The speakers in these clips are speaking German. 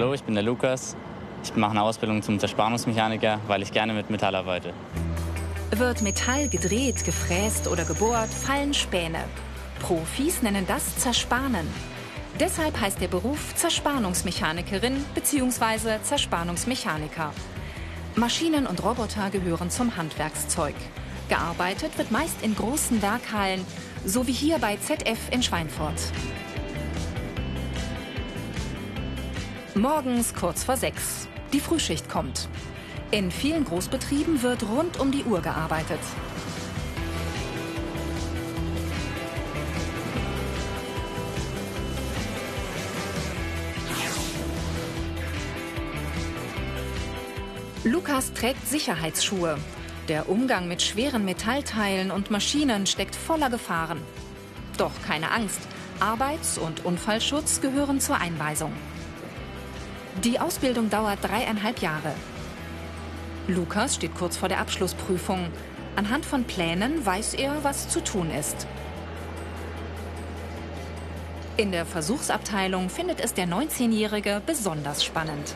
Hallo, ich bin der Lukas. Ich mache eine Ausbildung zum Zerspannungsmechaniker, weil ich gerne mit Metall arbeite. Wird Metall gedreht, gefräst oder gebohrt, fallen Späne. Profis nennen das Zerspanen. Deshalb heißt der Beruf Zerspannungsmechanikerin bzw. Zerspannungsmechaniker. Maschinen und Roboter gehören zum Handwerkszeug. Gearbeitet wird meist in großen Werkhallen, so wie hier bei ZF in Schweinfurt. Morgens kurz vor sechs. Die Frühschicht kommt. In vielen Großbetrieben wird rund um die Uhr gearbeitet. Lukas trägt Sicherheitsschuhe. Der Umgang mit schweren Metallteilen und Maschinen steckt voller Gefahren. Doch keine Angst, Arbeits- und Unfallschutz gehören zur Einweisung. Die Ausbildung dauert dreieinhalb Jahre. Lukas steht kurz vor der Abschlussprüfung. Anhand von Plänen weiß er, was zu tun ist. In der Versuchsabteilung findet es der 19-Jährige besonders spannend.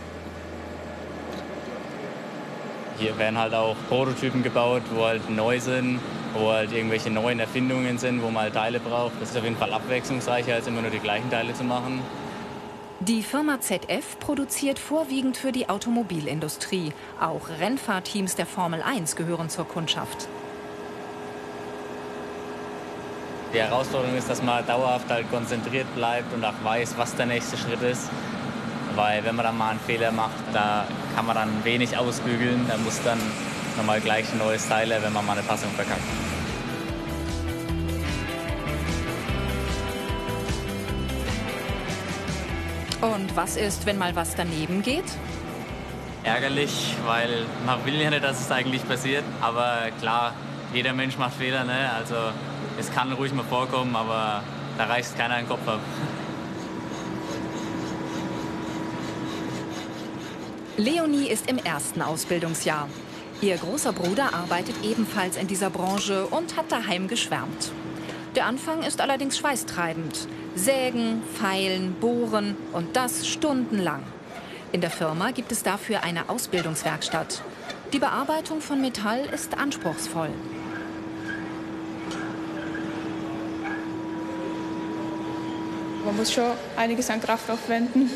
Hier werden halt auch Prototypen gebaut, wo halt neu sind, wo halt irgendwelche neuen Erfindungen sind, wo man halt Teile braucht. Das ist auf jeden Fall abwechslungsreicher, als immer nur die gleichen Teile zu machen. Die Firma ZF produziert vorwiegend für die Automobilindustrie. Auch Rennfahrteams der Formel 1 gehören zur Kundschaft. Die Herausforderung ist, dass man dauerhaft halt konzentriert bleibt und auch weiß, was der nächste Schritt ist. Weil wenn man dann mal einen Fehler macht, da kann man dann wenig ausbügeln. Da muss dann nochmal gleich ein neues Teil, wenn man mal eine Passung verkackt. Und was ist, wenn mal was daneben geht? Ärgerlich, weil man will ja nicht, dass es eigentlich passiert. Aber klar, jeder Mensch macht Fehler. Ne? Also es kann ruhig mal vorkommen, aber da reißt keiner den Kopf ab. Leonie ist im ersten Ausbildungsjahr. Ihr großer Bruder arbeitet ebenfalls in dieser Branche und hat daheim geschwärmt. Der Anfang ist allerdings schweißtreibend. Sägen, feilen, bohren und das stundenlang. In der Firma gibt es dafür eine Ausbildungswerkstatt. Die Bearbeitung von Metall ist anspruchsvoll. Man muss schon einiges an Kraft aufwenden,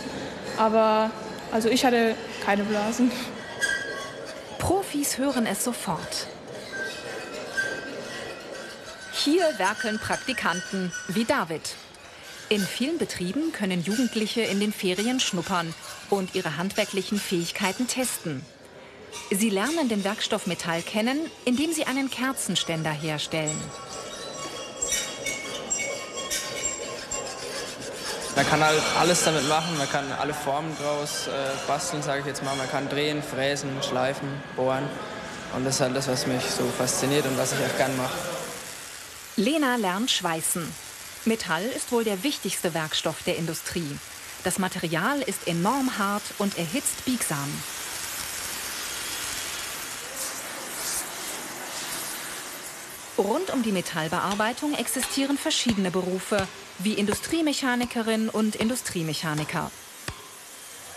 aber also ich hatte keine Blasen. Profis hören es sofort. Hier werkeln Praktikanten wie David. In vielen Betrieben können Jugendliche in den Ferien schnuppern und ihre handwerklichen Fähigkeiten testen. Sie lernen den Werkstoff Metall kennen, indem sie einen Kerzenständer herstellen. Man kann halt alles damit machen, man kann alle Formen draus äh, basteln, sage ich jetzt mal. Man kann drehen, fräsen, schleifen, bohren. Und das ist halt das, was mich so fasziniert und was ich auch gern mache. Lena lernt Schweißen. Metall ist wohl der wichtigste Werkstoff der Industrie. Das Material ist enorm hart und erhitzt biegsam. Rund um die Metallbearbeitung existieren verschiedene Berufe, wie Industriemechanikerin und Industriemechaniker.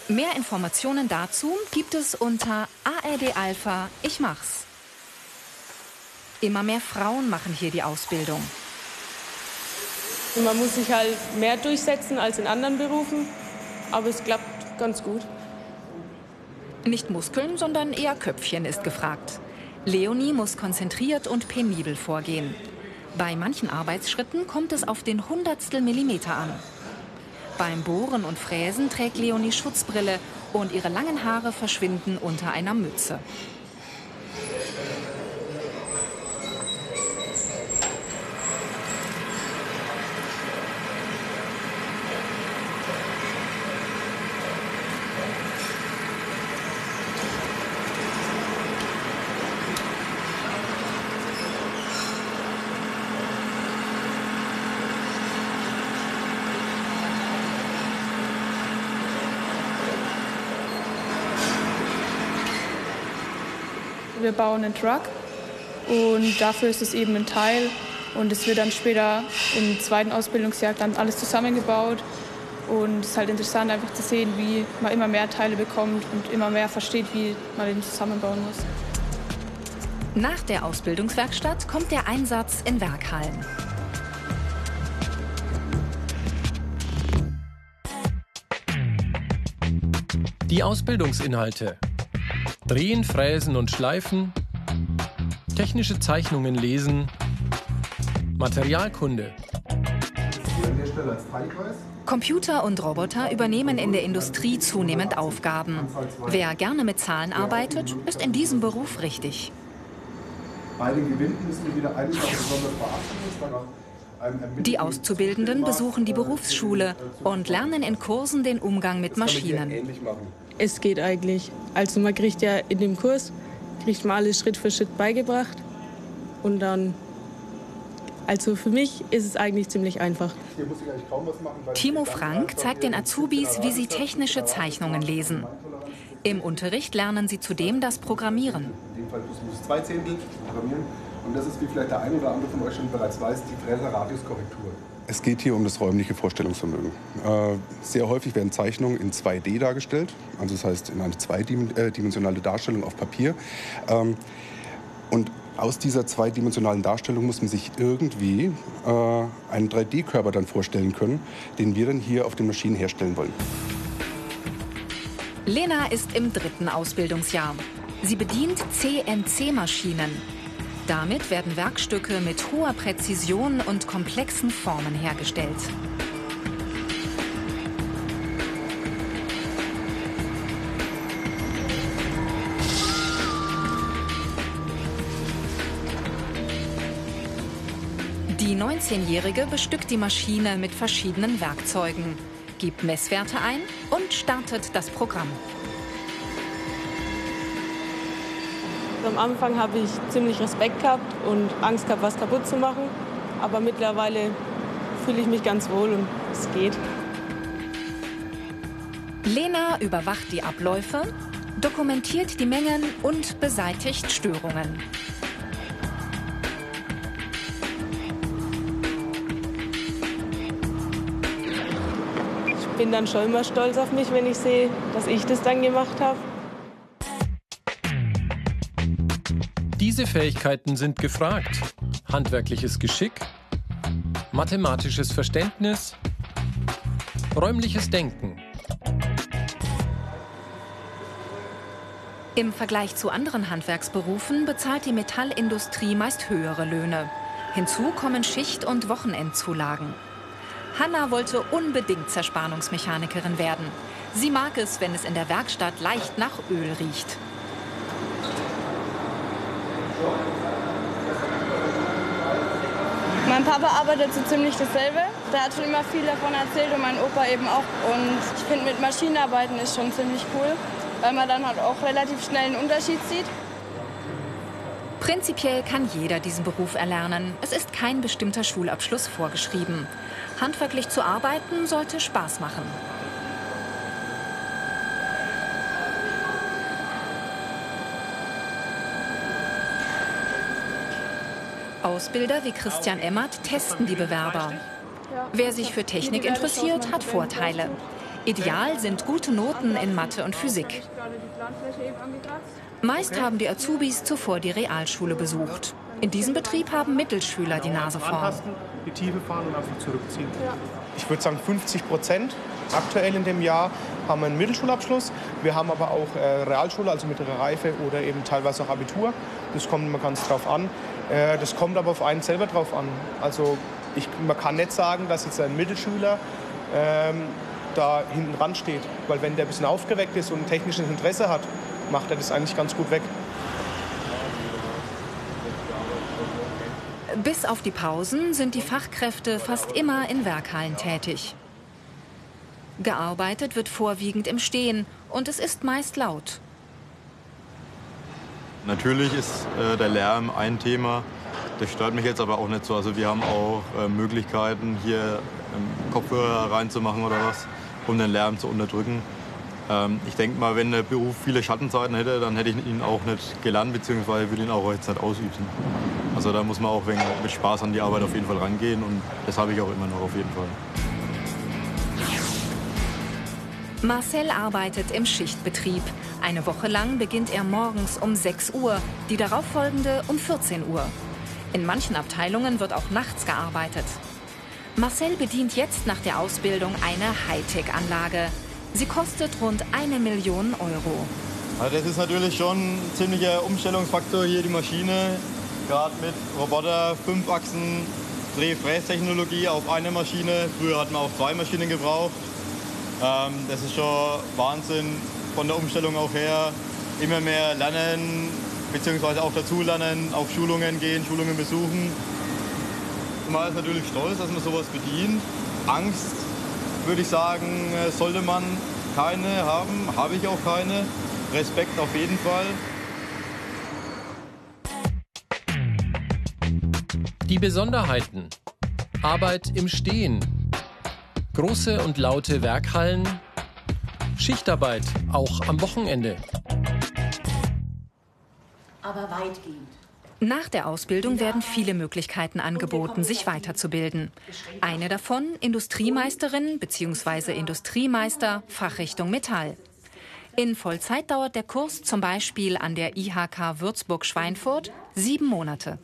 Mehr Informationen dazu gibt es unter ARD Alpha Ich mach's. Immer mehr Frauen machen hier die Ausbildung. Man muss sich halt mehr durchsetzen als in anderen Berufen, aber es klappt ganz gut. Nicht Muskeln, sondern eher Köpfchen ist gefragt. Leonie muss konzentriert und penibel vorgehen. Bei manchen Arbeitsschritten kommt es auf den Hundertstel Millimeter an. Beim Bohren und Fräsen trägt Leonie Schutzbrille und ihre langen Haare verschwinden unter einer Mütze. Wir bauen einen Truck und dafür ist es eben ein Teil und es wird dann später im zweiten Ausbildungsjahr dann alles zusammengebaut Und es ist halt interessant, einfach zu sehen, wie man immer mehr Teile bekommt und immer mehr versteht, wie man den zusammenbauen muss. Nach der Ausbildungswerkstatt kommt der Einsatz in Werkhallen. Die Ausbildungsinhalte. Drehen, Fräsen und Schleifen. Technische Zeichnungen lesen. Materialkunde. Computer und Roboter übernehmen in der Industrie zunehmend Aufgaben. Wer gerne mit Zahlen arbeitet, ist in diesem Beruf richtig. Bei den Gewinden müssen wir wieder eine Sache besonders beachten. Die Auszubildenden besuchen die Berufsschule und lernen in Kursen den Umgang mit Maschinen. Es geht eigentlich. Also man kriegt ja in dem Kurs, kriegt man alles Schritt für Schritt beigebracht. Und dann, also für mich ist es eigentlich ziemlich einfach. Timo Frank zeigt den Azubis, wie sie technische Zeichnungen lesen. Im Unterricht lernen sie zudem das Programmieren. In dem Fall plus minus zwei Zehntel programmieren. Und das ist, wie vielleicht der eine oder andere von euch schon bereits weiß, die Fräser-Radiuskorrektur. Es geht hier um das räumliche Vorstellungsvermögen. Äh, sehr häufig werden Zeichnungen in 2D dargestellt, also das heißt in eine zweidimensionale Darstellung auf Papier. Ähm, und aus dieser zweidimensionalen Darstellung muss man sich irgendwie äh, einen 3D-Körper dann vorstellen können, den wir dann hier auf den Maschinen herstellen wollen. Lena ist im dritten Ausbildungsjahr. Sie bedient CNC-Maschinen, damit werden Werkstücke mit hoher Präzision und komplexen Formen hergestellt. Die 19-Jährige bestückt die Maschine mit verschiedenen Werkzeugen, gibt Messwerte ein und startet das Programm. Am Anfang habe ich ziemlich Respekt gehabt und Angst gehabt, was kaputt zu machen. Aber mittlerweile fühle ich mich ganz wohl und es geht. Lena überwacht die Abläufe, dokumentiert die Mengen und beseitigt Störungen. Ich bin dann schon immer stolz auf mich, wenn ich sehe, dass ich das dann gemacht habe. Diese Fähigkeiten sind gefragt. Handwerkliches Geschick, mathematisches Verständnis, räumliches Denken. Im Vergleich zu anderen Handwerksberufen bezahlt die Metallindustrie meist höhere Löhne. Hinzu kommen Schicht- und Wochenendzulagen. Hanna wollte unbedingt Zerspannungsmechanikerin werden. Sie mag es, wenn es in der Werkstatt leicht nach Öl riecht. Mein Papa arbeitet so ziemlich dasselbe. Der hat schon immer viel davon erzählt und mein Opa eben auch. Und ich finde, mit Maschinenarbeiten ist schon ziemlich cool, weil man dann halt auch relativ schnell einen Unterschied sieht. Prinzipiell kann jeder diesen Beruf erlernen. Es ist kein bestimmter Schulabschluss vorgeschrieben. Handwerklich zu arbeiten sollte Spaß machen. Ausbilder wie Christian Emmert testen die Bewerber. Wer sich für Technik interessiert, hat Vorteile. Ideal sind gute Noten in Mathe und Physik. Meist haben die Azubis zuvor die Realschule besucht. In diesem Betrieb haben Mittelschüler die Nase vorn. Ich würde sagen 50 Prozent aktuell in dem Jahr haben wir einen Mittelschulabschluss. Wir haben aber auch äh, Realschule, also mittlere Reife oder eben teilweise auch Abitur. Das kommt immer ganz drauf an. Äh, das kommt aber auf einen selber drauf an. Also ich, man kann nicht sagen, dass jetzt ein Mittelschüler ähm, da hinten dran steht. Weil wenn der ein bisschen aufgeweckt ist und ein technisches Interesse hat, macht er das eigentlich ganz gut weg. Bis auf die Pausen sind die Fachkräfte fast immer in Werkhallen tätig. Gearbeitet wird vorwiegend im Stehen und es ist meist laut. Natürlich ist äh, der Lärm ein Thema. Das stört mich jetzt aber auch nicht so. Also wir haben auch äh, Möglichkeiten, hier ähm, Kopfhörer reinzumachen oder was, um den Lärm zu unterdrücken. Ähm, ich denke mal, wenn der Beruf viele Schattenzeiten hätte, dann hätte ich ihn auch nicht gelernt, beziehungsweise würde ihn auch jetzt nicht ausüben. Also da muss man auch mit Spaß an die Arbeit auf jeden Fall rangehen und das habe ich auch immer noch auf jeden Fall. Marcel arbeitet im Schichtbetrieb. Eine Woche lang beginnt er morgens um 6 Uhr, die darauffolgende um 14 Uhr. In manchen Abteilungen wird auch nachts gearbeitet. Marcel bedient jetzt nach der Ausbildung eine Hightech-Anlage. Sie kostet rund eine Million Euro. Das ist natürlich schon ein ziemlicher Umstellungsfaktor hier, die Maschine. Gerade mit Roboter, fünf Achsen, Dreh-Frästechnologie auf eine Maschine. Früher hat man auch zwei Maschinen gebraucht. Ähm, das ist schon Wahnsinn von der Umstellung auch her. Immer mehr lernen, beziehungsweise auch dazulernen, auf Schulungen gehen, Schulungen besuchen. Man ist natürlich stolz, dass man sowas bedient. Angst, würde ich sagen, sollte man keine haben, habe ich auch keine. Respekt auf jeden Fall. Die Besonderheiten. Arbeit im Stehen. Große und laute Werkhallen. Schichtarbeit, auch am Wochenende. Aber weitgehend. Nach der Ausbildung werden viele Möglichkeiten angeboten, sich weiterzubilden. Eine davon Industriemeisterin bzw. Industriemeister Fachrichtung Metall. In Vollzeit dauert der Kurs zum Beispiel an der IHK Würzburg-Schweinfurt sieben Monate.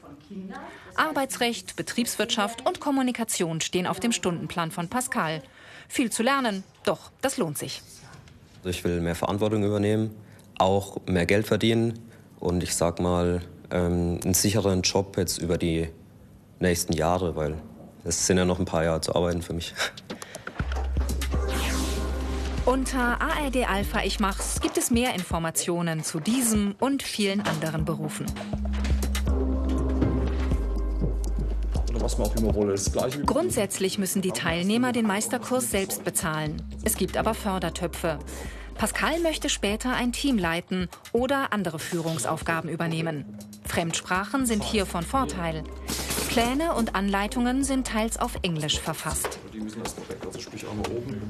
Arbeitsrecht, Betriebswirtschaft und Kommunikation stehen auf dem Stundenplan von Pascal. Viel zu lernen, doch das lohnt sich. Ich will mehr Verantwortung übernehmen, auch mehr Geld verdienen und ich sag mal ähm, einen sicheren Job jetzt über die nächsten Jahre, weil es sind ja noch ein paar Jahre zu arbeiten für mich. Unter ARD Alpha Ich Mach's gibt es mehr Informationen zu diesem und vielen anderen Berufen. Grundsätzlich müssen die Teilnehmer den Meisterkurs selbst bezahlen. Es gibt aber Fördertöpfe. Pascal möchte später ein Team leiten oder andere Führungsaufgaben übernehmen. Fremdsprachen sind hier von Vorteil. Pläne und Anleitungen sind teils auf Englisch verfasst. Die müssen das direkt, also sprich einmal oben.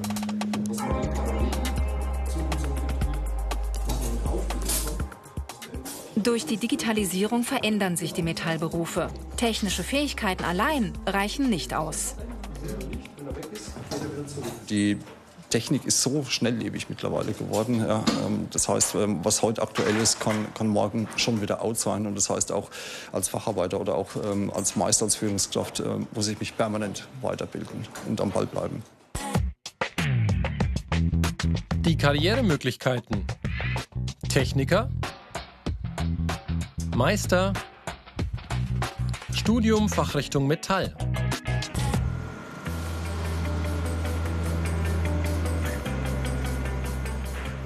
Durch die Digitalisierung verändern sich die Metallberufe. Technische Fähigkeiten allein reichen nicht aus. Die Technik ist so schnelllebig mittlerweile geworden. Ja, ähm, das heißt, ähm, was heute aktuell ist, kann, kann morgen schon wieder out sein. Und das heißt auch als Facharbeiter oder auch ähm, als Meister, als Führungskraft muss ich mich permanent weiterbilden und am Ball bleiben. Die Karrieremöglichkeiten. Techniker, Meister, Studium Fachrichtung Metall.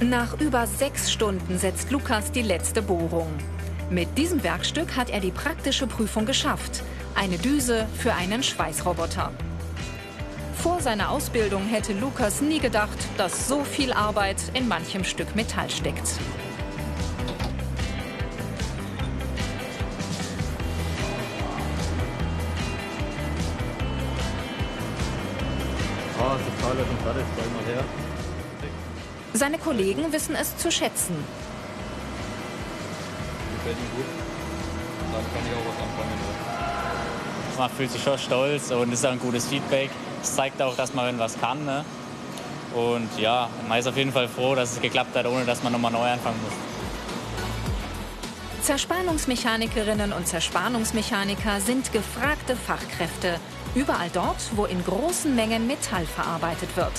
Nach über sechs Stunden setzt Lukas die letzte Bohrung. Mit diesem Werkstück hat er die praktische Prüfung geschafft. Eine Düse für einen Schweißroboter. Vor seiner Ausbildung hätte Lukas nie gedacht, dass so viel Arbeit in manchem Stück Metall steckt. Seine Kollegen wissen es zu schätzen. Gefällt ihm gut. Dann kann ich auch was anfangen. Man fühlt sich schon stolz und ist ein gutes Feedback. Es zeigt auch, dass man was kann. Ne? Und ja, man ist auf jeden Fall froh, dass es geklappt hat, ohne dass man nochmal neu anfangen muss. Zerspannungsmechanikerinnen und Zerspannungsmechaniker sind gefragte Fachkräfte. Überall dort, wo in großen Mengen Metall verarbeitet wird.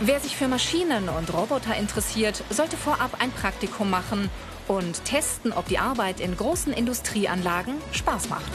Wer sich für Maschinen und Roboter interessiert, sollte vorab ein Praktikum machen und testen, ob die Arbeit in großen Industrieanlagen Spaß macht.